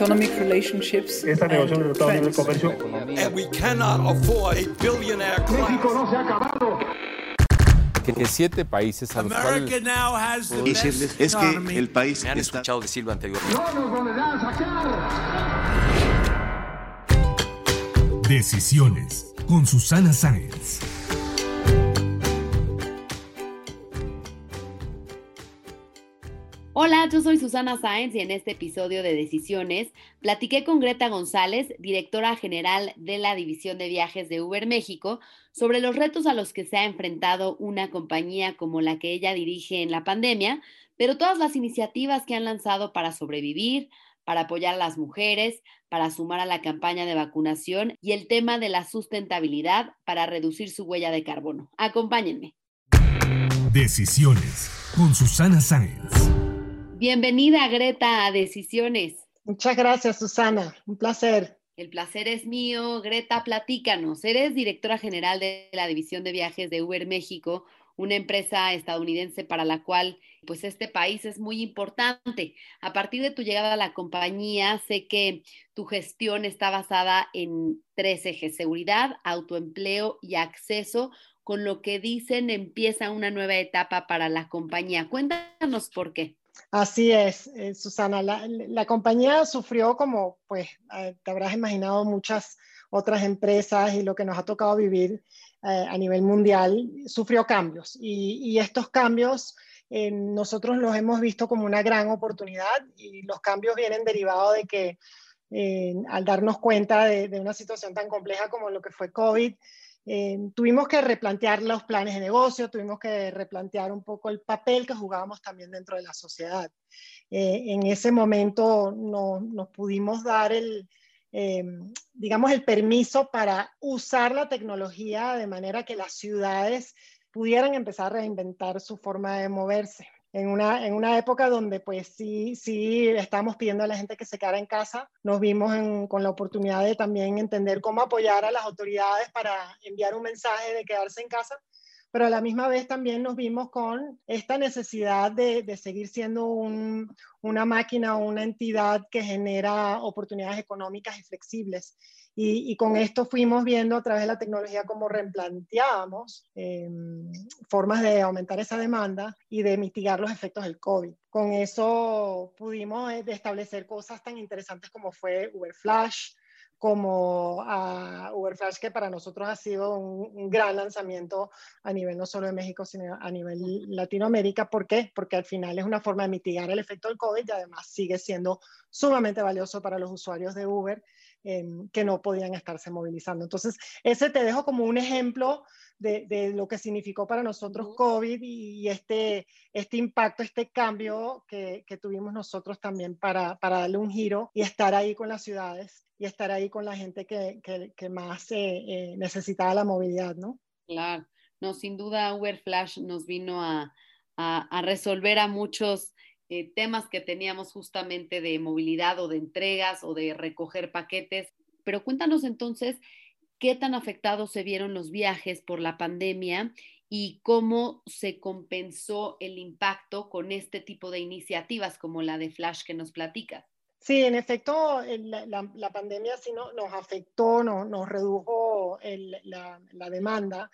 Economic relationships Esta negociación de Estados Unidos comercio. And we cannot afford a billionaire class. no se ha acabado. que siete países a los cuales America now has the decirles best es que el país Me han está escuchado decirlo anteriormente. No nos a sacar. Decisiones con Susana Sáenz. Hola, yo soy Susana Sáenz y en este episodio de Decisiones platiqué con Greta González, directora general de la División de Viajes de Uber México, sobre los retos a los que se ha enfrentado una compañía como la que ella dirige en la pandemia, pero todas las iniciativas que han lanzado para sobrevivir, para apoyar a las mujeres, para sumar a la campaña de vacunación y el tema de la sustentabilidad para reducir su huella de carbono. Acompáñenme. Decisiones con Susana Sáenz. Bienvenida, Greta, a Decisiones. Muchas gracias, Susana. Un placer. El placer es mío. Greta, platícanos. Eres directora general de la División de Viajes de Uber México, una empresa estadounidense para la cual pues este país es muy importante. A partir de tu llegada a la compañía, sé que tu gestión está basada en tres ejes, seguridad, autoempleo y acceso, con lo que dicen empieza una nueva etapa para la compañía. Cuéntanos por qué. Así es, eh, Susana. La, compañía sufrió como, pues, eh, te habrás imaginado muchas otras empresas y lo que nos ha tocado vivir eh, a nivel mundial, sufrió cambios. Y, estos cambios eh, nosotros los hemos visto como una gran oportunidad y los cambios vienen derivados de que al darnos cuenta de, una situación tan compleja como lo que fue COVID, eh, tuvimos que replantear los planes de negocio, tuvimos que replantear un poco el papel que jugábamos también dentro de la sociedad. Eh, en ese momento no, nos pudimos dar el, eh, digamos, el permiso para usar la tecnología de manera que las ciudades pudieran empezar a reinventar su forma de moverse en una, en una época donde pues sí, sí estábamos pidiendo a la gente que se quedara en casa, nos vimos en, con la oportunidad de también entender cómo apoyar a las autoridades para enviar un mensaje de quedarse en casa, pero a la misma vez también nos vimos con esta necesidad de, de seguir siendo un, una máquina o una entidad que genera oportunidades económicas y flexibles. Y, y, con esto fuimos viendo a través de la tecnología cómo replanteábamos eh, formas de aumentar esa demanda y de mitigar los efectos del COVID. Con eso pudimos eh, establecer cosas tan interesantes como fue Uber Flash, como uh, Uber Flash, que para nosotros ha sido un, un, gran lanzamiento a nivel no solo de México, sino a nivel Latinoamérica. ¿Por qué? Porque al final es una forma de mitigar el efecto del COVID y además sigue siendo sumamente valioso para los usuarios de Uber eh, que no podían estarse movilizando. Entonces, ese te dejo como un ejemplo de, de lo que significó para nosotros COVID y, y este, este impacto, este cambio que, que tuvimos nosotros también para, para, darle un giro y estar ahí con las ciudades y estar ahí con la gente que, que, que más eh, eh, necesitaba la movilidad, ¿no? Claro, no, sin duda Uber Flash nos vino a, a, a resolver a muchos eh, temas que teníamos justamente de movilidad o de entregas o de recoger paquetes. Pero cuéntanos entonces qué tan afectados se vieron los viajes por la pandemia y cómo se compensó el impacto con este tipo de iniciativas como la de Flash que nos platicas. Sí, en efecto, la, pandemia sí no, nos afectó, no, nos redujo la, demanda,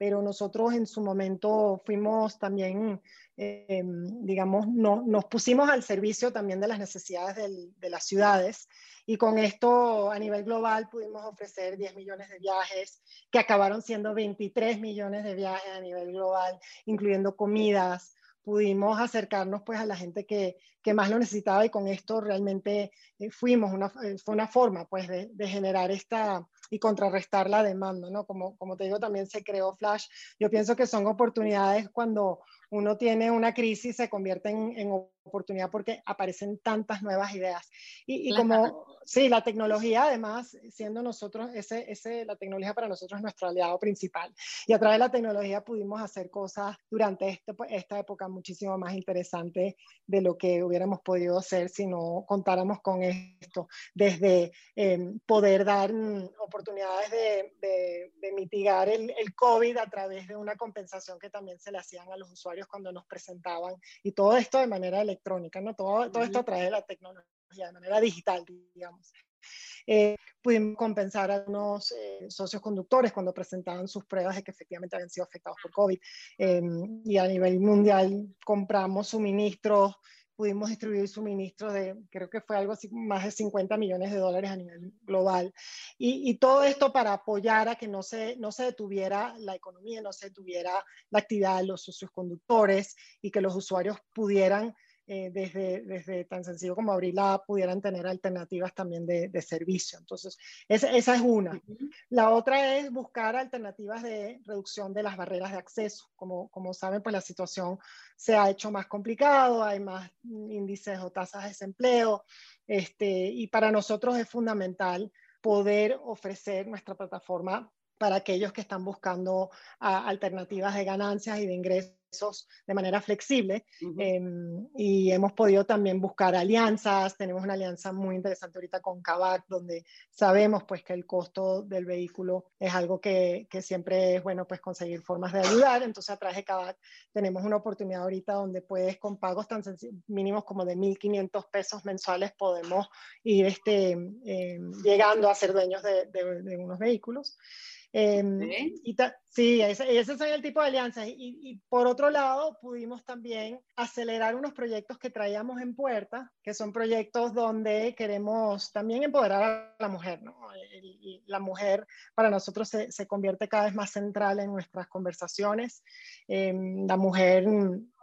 pero nosotros en su momento fuimos también, eh, digamos, no, nos pusimos al servicio también de las necesidades del, de las ciudades y con esto a nivel global pudimos ofrecer 10 millones de viajes, que acabaron siendo 23 millones de viajes a nivel global, incluyendo comidas, pudimos acercarnos pues a la gente que, que más lo necesitaba y con esto realmente eh, fuimos, una, eh, fue una forma pues de, de, generar esta y contrarrestar la demanda, ¿no? Como, como te digo, también se creó Flash. Yo pienso que son oportunidades cuando, uno tiene una crisis, se convierte en, en oportunidad porque aparecen tantas nuevas ideas. Y, y como, sí, la tecnología además, siendo nosotros, ese, ese, la tecnología para nosotros es nuestro aliado principal. Y a través de la tecnología pudimos hacer cosas durante este, esta época muchísimo más interesantes de lo que hubiéramos podido hacer si no contáramos con esto. Desde eh, poder dar oportunidades de, de, de mitigar el, el COVID a través de una compensación que también se le hacían a los usuarios cuando nos presentaban. Y todo esto de manera electrónica, ¿no? Todo, todo esto a través de la tecnología, de manera digital, digamos. Eh, pudimos compensar a algunos eh, socios conductores cuando presentaban sus pruebas de que efectivamente habían sido afectados por COVID. Eh, y a nivel mundial compramos suministros, pudimos distribuir suministros de, creo que fue algo así, más de 50 millones de dólares a nivel global. Y, y, todo esto para apoyar a que no se, no se detuviera la economía, no se detuviera la actividad de los socios conductores y que los usuarios pudieran eh, desde, desde tan sencillo como abrir la app pudieran tener alternativas también de, de servicio. Entonces, esa, esa es una. La otra es buscar alternativas de reducción de las barreras de acceso. Como, como saben, pues la situación se ha hecho más complicado, hay más índices o tasas de desempleo, este, y para nosotros es fundamental poder ofrecer nuestra plataforma para aquellos que están buscando a, alternativas de ganancias y de ingresos de manera flexible uh -huh. eh, y hemos podido también buscar alianzas. Tenemos una alianza muy interesante ahorita con Kavak, donde sabemos pues que el costo del vehículo es algo que, que siempre es bueno pues conseguir formas de ayudar. Entonces a través de Kavak tenemos una oportunidad ahorita donde puedes con pagos tan mínimos como de 1.500 pesos mensuales podemos ir este, eh, llegando a ser dueños de, de, de unos vehículos. Eh, y sí, ese, ese es el tipo de alianzas. Y, y, por otro lado, pudimos también acelerar unos proyectos que traíamos en puerta, que son proyectos donde queremos también empoderar a la mujer. ¿no? La mujer para nosotros se, se, convierte cada vez más central en nuestras conversaciones. Eh, la mujer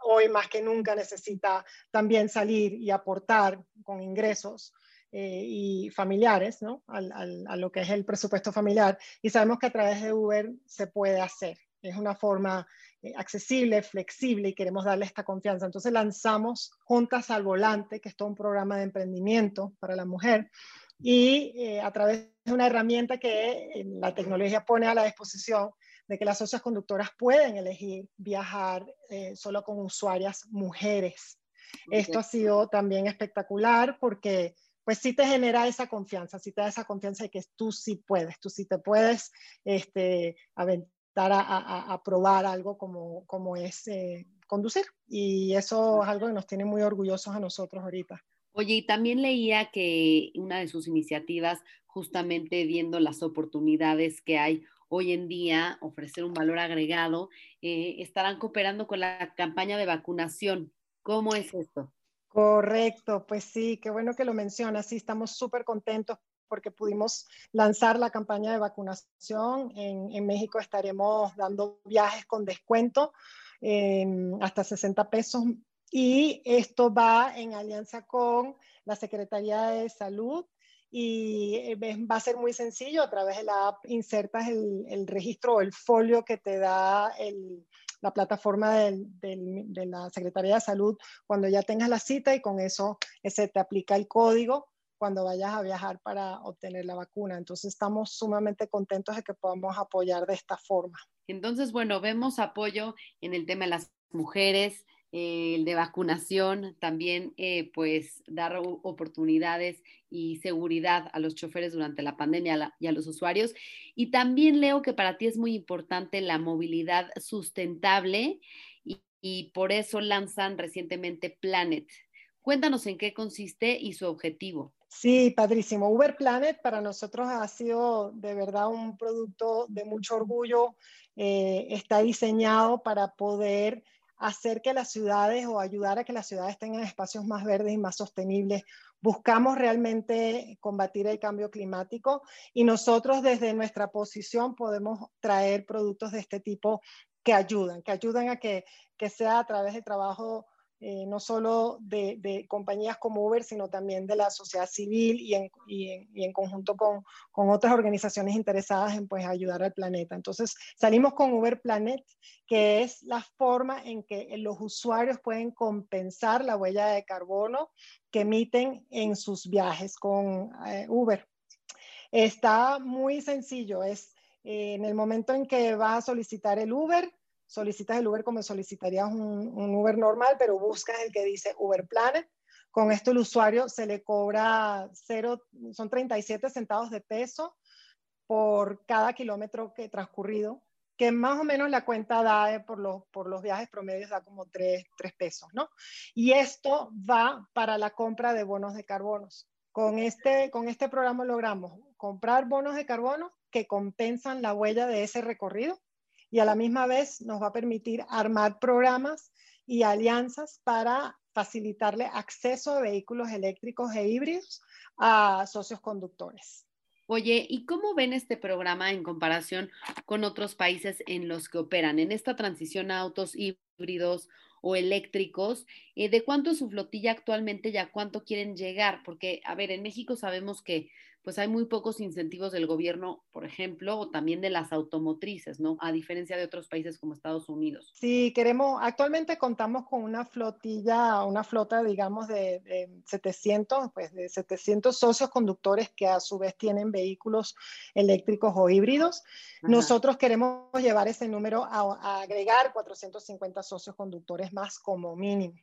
hoy más que nunca necesita también salir y aportar con ingresos eh, y familiares, ¿no? Al, al, a lo que es el presupuesto familiar. Y sabemos que a través de Uber se puede hacer. Es una forma eh, accesible, flexible y queremos darle esta confianza. Entonces lanzamos Juntas al Volante, que es todo un programa de emprendimiento para la mujer. Y eh, a través de una herramienta que eh, la tecnología pone a la disposición de que las socias conductoras pueden elegir viajar solo con usuarias mujeres. Okay. Esto ha sido también espectacular porque pues sí te genera esa confianza, sí te da esa confianza de que tú sí puedes, tú sí te puedes este, aventar a, a, a probar algo como, como es eh, conducir. Y eso es algo que nos tiene muy orgullosos a nosotros ahorita. Oye, y también leía que una de sus iniciativas, justamente viendo las oportunidades que hay hoy en día, ofrecer un valor agregado, eh, estarán cooperando con la campaña de vacunación. ¿Cómo es esto? Correcto, pues sí, qué bueno que lo mencionas. Sí, estamos súper contentos porque pudimos lanzar la campaña de vacunación. En, en México estaremos dando viajes con descuento eh, hasta 60 pesos y esto va en alianza con la Secretaría de Salud y eh, va a ser muy sencillo. A través de la app insertas el, el registro o el folio que te da el, la plataforma del, del, de la Secretaría de Salud cuando ya tengas la cita y con eso se te aplica el código cuando vayas a viajar para obtener la vacuna. Entonces estamos sumamente contentos de que podamos apoyar de esta forma. Entonces, bueno, vemos apoyo en el tema de las mujeres, eh, el de vacunación, también eh, pues dar oportunidades y seguridad a los choferes durante la pandemia y a los usuarios. Y también leo que para ti es muy importante la movilidad sustentable y, y por eso lanzan recientemente Planet. Cuéntanos en qué consiste y su objetivo. Sí, padrísimo. Uber Planet para nosotros ha sido de verdad un producto de mucho orgullo. Eh, está diseñado para poder hacer que las ciudades o ayudar a que las ciudades tengan espacios más verdes y más sostenibles. Buscamos realmente combatir el cambio climático y nosotros desde nuestra posición podemos traer productos de este tipo que ayudan, que ayudan a que, que sea a través del trabajo eh, no solo de, compañías como Uber, sino también de la sociedad civil y en, y en, conjunto con, con, otras organizaciones interesadas en pues, ayudar al planeta. Entonces salimos con Uber Planet, que es la forma en que los usuarios pueden compensar la huella de carbono que emiten en sus viajes con eh, Uber. Está muy sencillo, es eh, en el momento en que vas a solicitar el Uber, solicitas el Uber como solicitarías un, Uber normal, pero buscas el que dice Uber Planet. Con esto el usuario se le cobra cero, son 37 centavos de peso por cada kilómetro que transcurrido, que más o menos la cuenta da eh, por, los, por los viajes promedios da como 3, 3 pesos, ¿no? Y esto va para la compra de bonos de carbonos. Con este, con este programa logramos comprar bonos de carbono que compensan la huella de ese recorrido y a la misma vez nos va a permitir armar programas y alianzas para facilitarle acceso a vehículos eléctricos e híbridos a socios conductores. Oye, ¿y cómo ven este programa en comparación con otros países en los que operan en esta transición a autos híbridos o eléctricos? Eh, ¿De cuánto es su flotilla actualmente y a cuánto quieren llegar? Porque, a ver, en México sabemos que pues hay muy pocos incentivos del gobierno, por ejemplo, o también de las automotrices, ¿no? A diferencia de otros países como Estados Unidos. Sí, queremos, actualmente contamos con una flotilla, una flota, digamos, de, 700, pues de 700 socios conductores que a su vez tienen vehículos eléctricos o híbridos. Nosotros queremos llevar ese número a agregar 450 socios conductores más como mínimo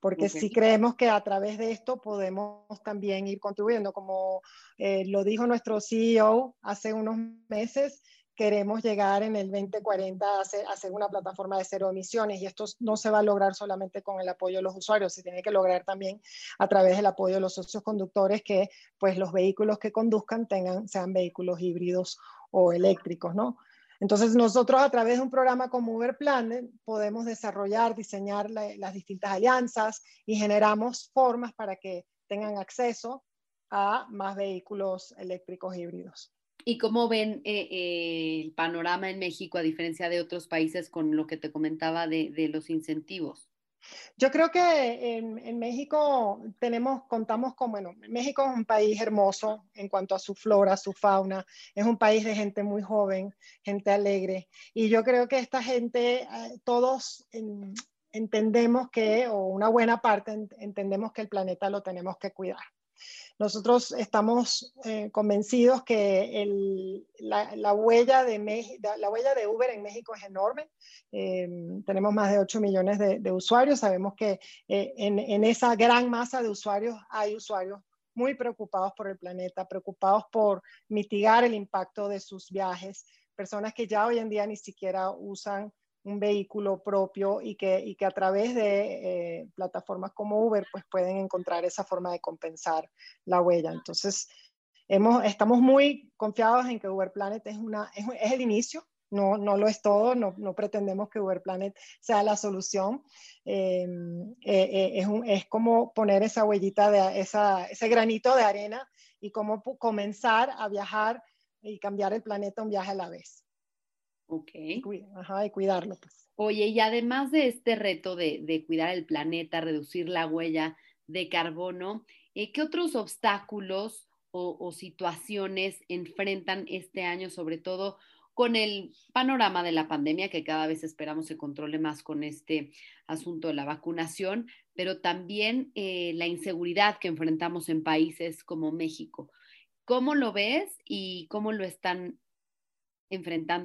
porque sí creemos que a través de esto podemos también ir contribuyendo. Como eh, lo dijo nuestro CEO hace unos meses, queremos llegar en el 2040 a hacer, a hacer, una plataforma de cero emisiones y esto no se va a lograr solamente con el apoyo de los usuarios, se tiene que lograr también a través del apoyo de los socios conductores que pues los vehículos que conduzcan tengan, sean vehículos híbridos o eléctricos, ¿no? Entonces nosotros a través de un programa como Uber Planet podemos desarrollar, diseñar las distintas alianzas y generamos formas para que tengan acceso a más vehículos eléctricos híbridos. ¿Y cómo ven eh, eh, el panorama en México a diferencia de otros países con lo que te comentaba de los incentivos? Yo creo que en, México tenemos, contamos con, bueno, México es un país hermoso en cuanto a su flora, su fauna, es un país de gente muy joven, gente alegre, y yo creo que esta gente, eh, todos entendemos que, o una buena parte entendemos que el planeta lo tenemos que cuidar. Nosotros estamos eh, convencidos que la, huella de la huella de Uber en México es enorme. Em, tenemos más de 8 millones de, usuarios. Sabemos que eh, en, esa gran masa de usuarios hay usuarios muy preocupados por el planeta, preocupados por mitigar el impacto de sus viajes, personas que ya hoy en día ni siquiera usan un vehículo propio y que, y que a través de eh, plataformas como Uber pues pueden encontrar esa forma de compensar la huella. Entonces, hemos, estamos muy confiados en que Uber Planet es, una, es, es el inicio, no, no, lo es todo, no, no, pretendemos que Uber Planet sea la solución. Eh, eh, es, un, es, como poner esa huellita, de, esa, ese granito de arena y cómo comenzar a viajar y cambiar el planeta un viaje a la vez. Ok. Ajá, y cuidarlo. Pues. Oye, y además de este reto de, cuidar el planeta, reducir la huella de carbono, eh, ¿qué otros obstáculos o, situaciones enfrentan este año, sobre todo con el panorama de la pandemia, que cada vez esperamos se controle más con este asunto de la vacunación, pero también eh, la inseguridad que enfrentamos en países como México? ¿Cómo lo ves y cómo lo están enfrentando?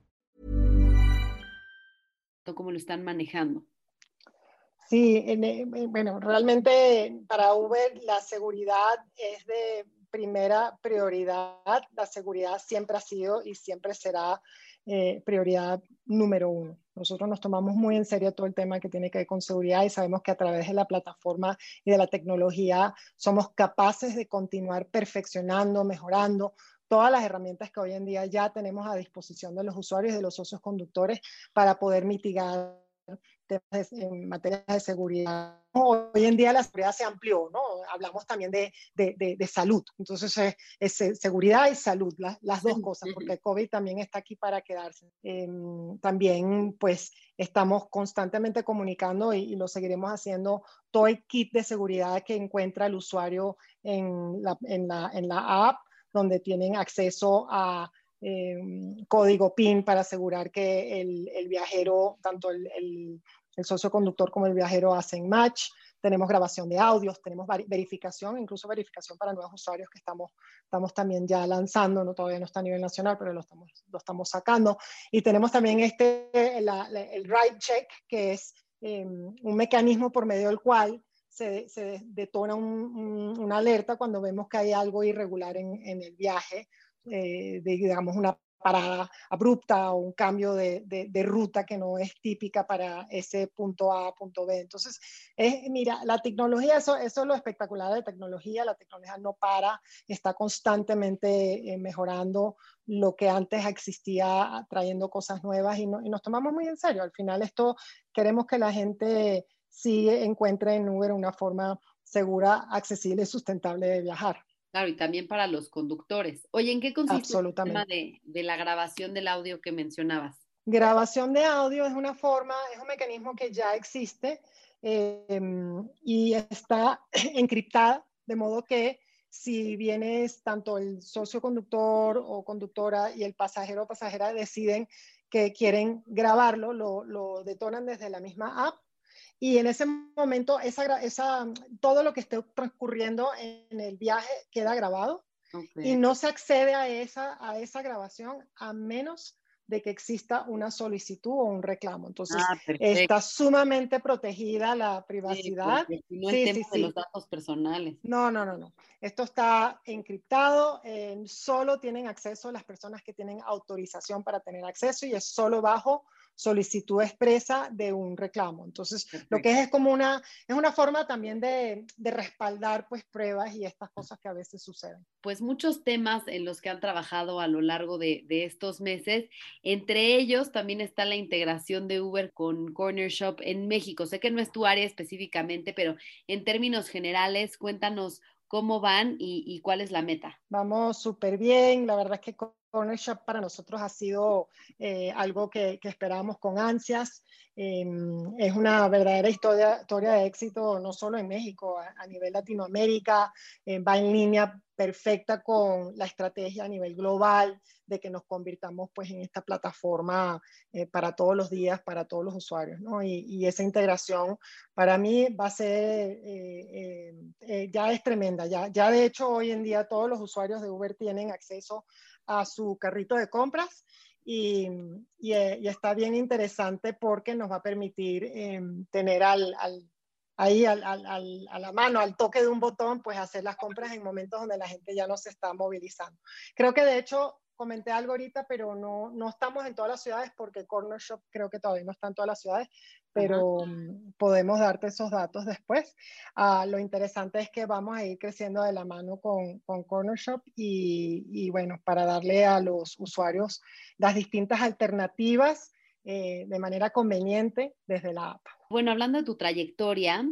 ¿Cómo lo están manejando? Sí, eh, bueno, realmente para Uber la seguridad es de primera prioridad. La seguridad siempre ha sido y siempre será eh, prioridad número uno. Nosotros nos tomamos muy en serio todo el tema que tiene que ver con seguridad y sabemos que a través de la plataforma y de la tecnología somos capaces de continuar perfeccionando, mejorando todas las herramientas que hoy en día ya tenemos a disposición de los usuarios y de los socios conductores para poder mitigar temas en materia de seguridad. Hoy en día la seguridad se amplió, ¿no? Hablamos también de, de, de, salud. Entonces es, es, seguridad y salud, la, las dos cosas, porque el COVID también está aquí para quedarse. Eh, también pues estamos constantemente comunicando y, y, lo seguiremos haciendo todo el kit de seguridad que encuentra el usuario en la, en la, en la app, donde tienen acceso a eh, código PIN para asegurar que el, viajero, tanto el, socio conductor como el viajero hacen match. Tenemos grabación de audios, tenemos verificación, incluso verificación para nuevos usuarios que estamos, estamos también ya lanzando, no todavía no está a nivel nacional, pero lo estamos, sacando. Y tenemos también este, el ride check, que es eh, un mecanismo por medio del cual se, se detona un, un, una alerta cuando vemos que hay algo irregular en, en el viaje, eh, de, digamos, una parada abrupta o un cambio de, de, de, ruta que no es típica para ese punto A, punto B. Entonces, es, mira, la tecnología, eso, eso es lo espectacular de tecnología, la tecnología no para, está constantemente eh, mejorando lo que antes existía, trayendo cosas nuevas y, no, y, nos tomamos muy en serio. Al final esto queremos que la gente sí encuentre en Uber una forma segura, accesible y sustentable de viajar. Claro, y también para los conductores. Oye, ¿en qué consiste el tema de, de, la grabación del audio que mencionabas? Grabación de audio es una forma, es un mecanismo que ya existe eh, y está encriptada, de modo que si vienes tanto el socio conductor o conductora y el pasajero o pasajera deciden que quieren grabarlo, lo, lo detonan desde la misma app y en ese momento esa, esa, todo lo que esté transcurriendo en el viaje queda grabado okay. y no se accede a esa, a esa grabación a menos de que exista una solicitud o un reclamo. Entonces, ah, está sumamente protegida la privacidad. Sí, no sí, sí, sí, los datos personales. No, no, no, no. Esto está encriptado, eh, solo tienen acceso las personas que tienen autorización para tener acceso y es solo bajo solicitud expresa de un reclamo. Entonces, Perfecto. lo que es es como una, es una forma también de, de, respaldar pues pruebas y estas cosas que a veces suceden. Pues muchos temas en los que han trabajado a lo largo de, de estos meses, entre ellos también está la integración de Uber con Corner Shop en México. Sé que no es tu área específicamente, pero en términos generales, cuéntanos cómo van y, y cuál es la meta. Vamos súper bien, la verdad es que Corner Shop para nosotros ha sido eh, algo que, que esperábamos con ansias. Eh, es una verdadera historia, historia, de éxito, no solo en México, a, a nivel Latinoamérica, eh, va en línea perfecta con la estrategia a nivel global de que nos convirtamos pues en esta plataforma eh, para todos los días, para todos los usuarios, ¿no? Y, y esa integración para mí va a ser, eh, eh, ya es tremenda, ya, ya de hecho hoy en día todos los usuarios de Uber tienen acceso a su carrito de compras y, y, y, está bien interesante porque nos va a permitir eh, tener al, al ahí al, al, a la mano, al toque de un botón, pues hacer las compras en momentos donde la gente ya no se está movilizando. Creo que de hecho comenté algo ahorita, pero no, no estamos en todas las ciudades porque Corner Shop creo que todavía no está en todas las ciudades, pero um, podemos darte esos datos después. Uh, lo interesante es que vamos a ir creciendo de la mano con, con Corner Shop y, y, bueno, para darle a los usuarios las distintas alternativas eh, de manera conveniente desde la app. Bueno, hablando de tu trayectoria,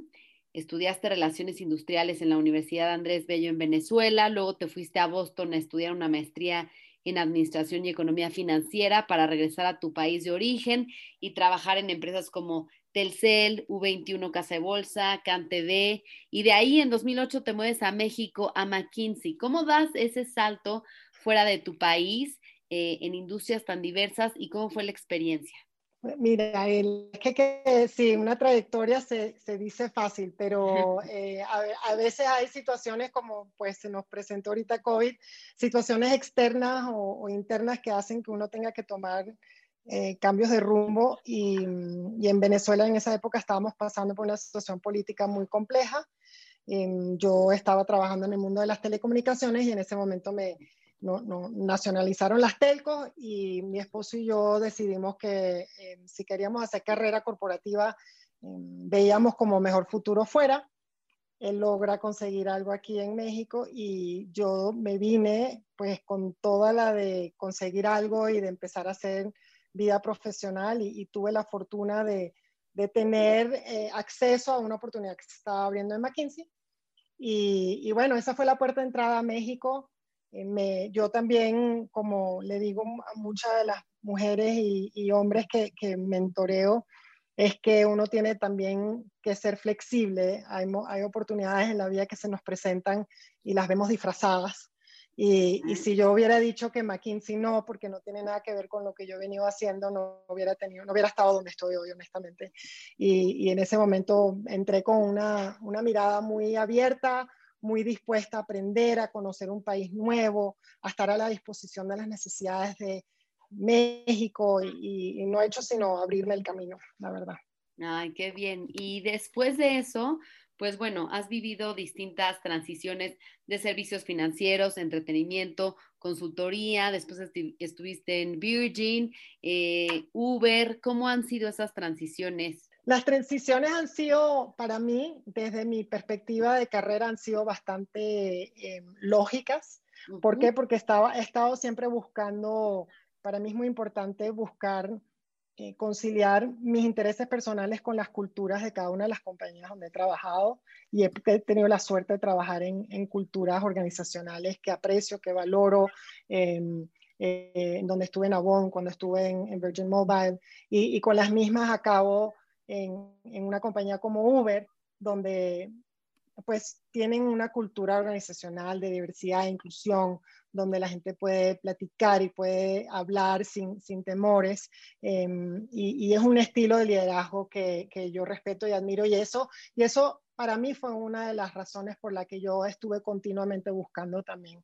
estudiaste relaciones industriales en la Universidad Andrés Bello en Venezuela, luego te fuiste a Boston a estudiar una maestría en Administración y Economía Financiera para regresar a tu país de origen y trabajar en empresas como Telcel, U21 Casa de Bolsa, CanTV, y de ahí en 2008 te mueves a México, a McKinsey. ¿Cómo das ese salto fuera de tu país eh, en industrias tan diversas y cómo fue la experiencia? Mira, el, es que, que, sí, una trayectoria se, se dice fácil, pero eh, a, a, veces hay situaciones como pues se nos presentó ahorita COVID, situaciones externas o, o internas que hacen que uno tenga que tomar eh, cambios de rumbo y, y, en Venezuela en esa época estábamos pasando por una situación política muy compleja. Eh, yo estaba trabajando en el mundo de las telecomunicaciones y en ese momento me, no, nacionalizaron las telcos y mi esposo y yo decidimos que eh, si queríamos hacer carrera corporativa, eh, veíamos como mejor futuro fuera. Él logra conseguir algo aquí en México y yo me vine pues con toda la de conseguir algo y de empezar a hacer vida profesional y, tuve la fortuna de, de tener eh, acceso a una oportunidad que se estaba abriendo en McKinsey. Y bueno, esa fue la puerta de entrada a México eh, me, yo también, como le digo a muchas de las mujeres y, hombres que, que, mentoreo, es que uno tiene también que ser flexible. Hay, hay, oportunidades en la vida que se nos presentan y las vemos disfrazadas. Y, y, si yo hubiera dicho que McKinsey no, porque no tiene nada que ver con lo que yo he venido haciendo, no hubiera, tenido, no hubiera estado donde estoy hoy, honestamente. Y, y en ese momento entré con una, una mirada muy abierta, muy dispuesta a aprender, a conocer un país nuevo, a estar a la disposición de las necesidades de México y, no he hecho sino abrirme el camino, la verdad. Ay, qué bien. Y después de eso, pues bueno, has vivido distintas transiciones de servicios financieros, entretenimiento, consultoría, después estuviste en Virgin, eh, Uber. ¿Cómo han sido esas transiciones? Las transiciones han sido, para mí, desde mi perspectiva de carrera, han sido bastante eh, lógicas. ¿Por qué? Porque estaba, he estado siempre buscando, para mí es muy importante buscar eh, conciliar mis intereses personales con las culturas de cada una de las compañías donde he trabajado y he, tenido la suerte de trabajar en, en culturas organizacionales que aprecio, que valoro. Em, eh, donde estuve en Avon, cuando estuve en, Virgin Mobile, y, y, con las mismas acabo en, una compañía como Uber, donde pues tienen una cultura organizacional de diversidad e inclusión, donde la gente puede platicar y puede hablar sin, sin temores. Em, y, es un estilo de liderazgo que, que, yo respeto y admiro. Y eso, y eso para mí fue una de las razones por la que yo estuve continuamente buscando también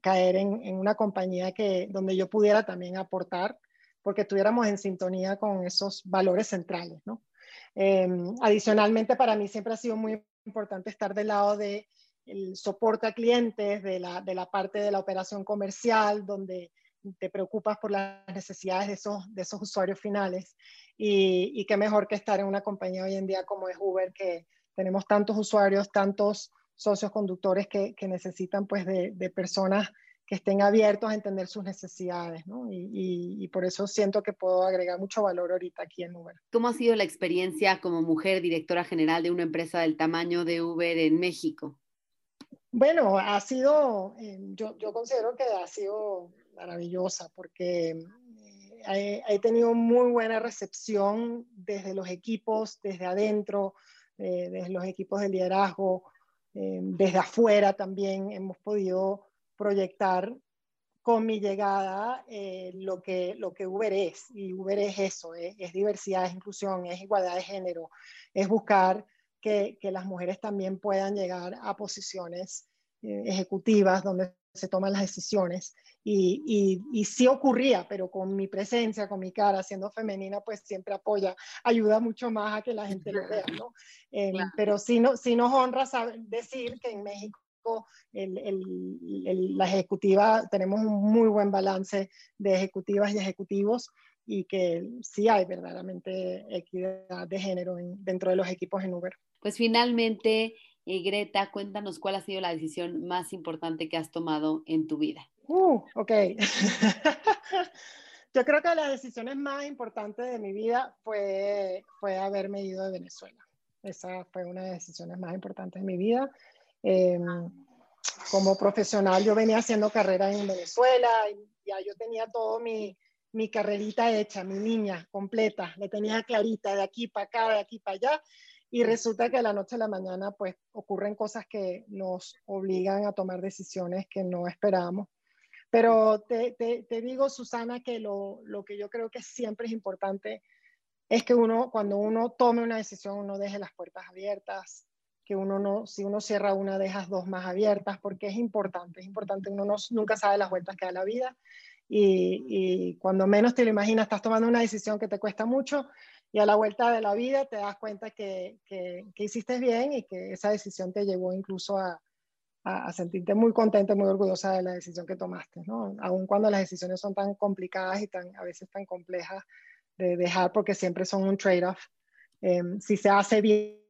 caer en, en una compañía que, donde yo pudiera también aportar, porque estuviéramos en sintonía con esos valores centrales, ¿no? Em, adicionalmente, para mí siempre ha sido muy importante estar del lado de soporte a clientes, de la, parte de la operación comercial, donde te preocupas por las necesidades de esos, usuarios finales. Y, y qué mejor que estar en una compañía hoy en día como es Uber, que tenemos tantos usuarios, tantos socios conductores que, necesitan pues de personas que estén abiertos a entender sus necesidades, ¿no? Y, por eso siento que puedo agregar mucho valor ahorita aquí en Uber. ¿Cómo ha sido la experiencia como mujer directora general de una empresa del tamaño de Uber en México? Bueno, ha sido, eh, yo, yo, considero que ha sido maravillosa porque eh, he, tenido muy buena recepción desde los equipos, desde adentro, eh, desde los equipos de liderazgo, desde afuera también hemos podido proyectar con mi llegada eh, lo, que, lo que Uber es. Y Uber es eso, es, diversidad, es inclusión, es igualdad de género, es buscar que, que las mujeres también puedan llegar a posiciones eh, ejecutivas donde se toman las decisiones. Y, y, y, sí ocurría, pero con mi presencia, con mi cara, siendo femenina, pues siempre apoya, ayuda mucho más a que la gente lo vea, ¿no? Em, pero sí, no, sí nos honra saber, decir que en México la ejecutiva, tenemos un muy buen balance de ejecutivas y ejecutivos y que sí hay verdaderamente equidad de género dentro de los equipos en Uber. Pues finalmente, eh, Greta, cuéntanos cuál ha sido la decisión más importante que has tomado en tu vida. Uh, ok. Yo creo que las decisiones más importantes de mi vida fue, fue haberme ido de Venezuela. Esa fue una de las decisiones más importantes de mi vida. Em, como profesional yo venía haciendo carrera en Venezuela y ya yo tenía todo mi, mi carrerita hecha, mi niña completa, le tenía clarita de aquí para acá, de aquí para allá. Y resulta que de la noche a la mañana pues ocurren cosas que nos obligan a tomar decisiones que no esperábamos. Pero te, te, te digo, Susana, que lo, lo, que yo creo que siempre es importante es que uno, cuando uno tome una decisión, uno deje las puertas abiertas, que uno no, si uno cierra una, dejas dos más abiertas, porque es importante, es importante, uno no, nunca sabe las vueltas que da la vida y, cuando menos te lo imaginas, estás tomando una decisión que te cuesta mucho y a la vuelta de la vida te das cuenta que, que, que hiciste bien y que esa decisión te llevó incluso a, a, sentirte muy contenta, muy orgullosa de la decisión que tomaste, ¿no? Aun cuando las decisiones son tan complicadas y tan, a veces tan complejas de dejar, porque siempre son un trade-off. Em, si se hace bien,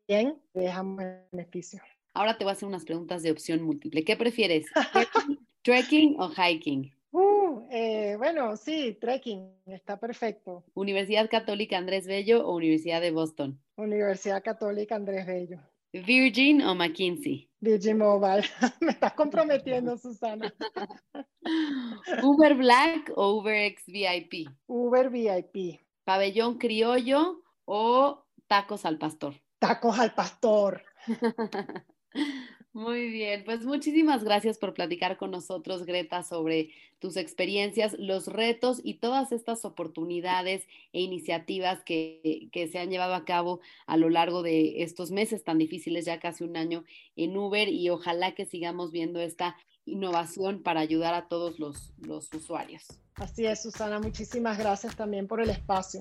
dejamos beneficio. Ahora te voy a hacer unas preguntas de opción múltiple. ¿Qué prefieres? ¿Trekking o hiking? Uh, eh, bueno, sí, trekking, está perfecto. ¿Universidad Católica Andrés Bello o Universidad de Boston? Universidad Católica Andrés Bello. ¿Virgin o McKinsey? Virgin Mobile. Me estás comprometiendo, Susana. ¿Uber Black o Uber X VIP? Uber VIP. ¿Pabellón criollo o tacos al pastor? Tacos al pastor. Muy bien, pues muchísimas gracias por platicar con nosotros, Greta, sobre tus experiencias, los retos y todas estas oportunidades e iniciativas que, que, se han llevado a cabo a lo largo de estos meses tan difíciles, ya casi un año en Uber, y ojalá que sigamos viendo esta innovación para ayudar a todos los, los usuarios. Así es, Susana, muchísimas gracias también por el espacio.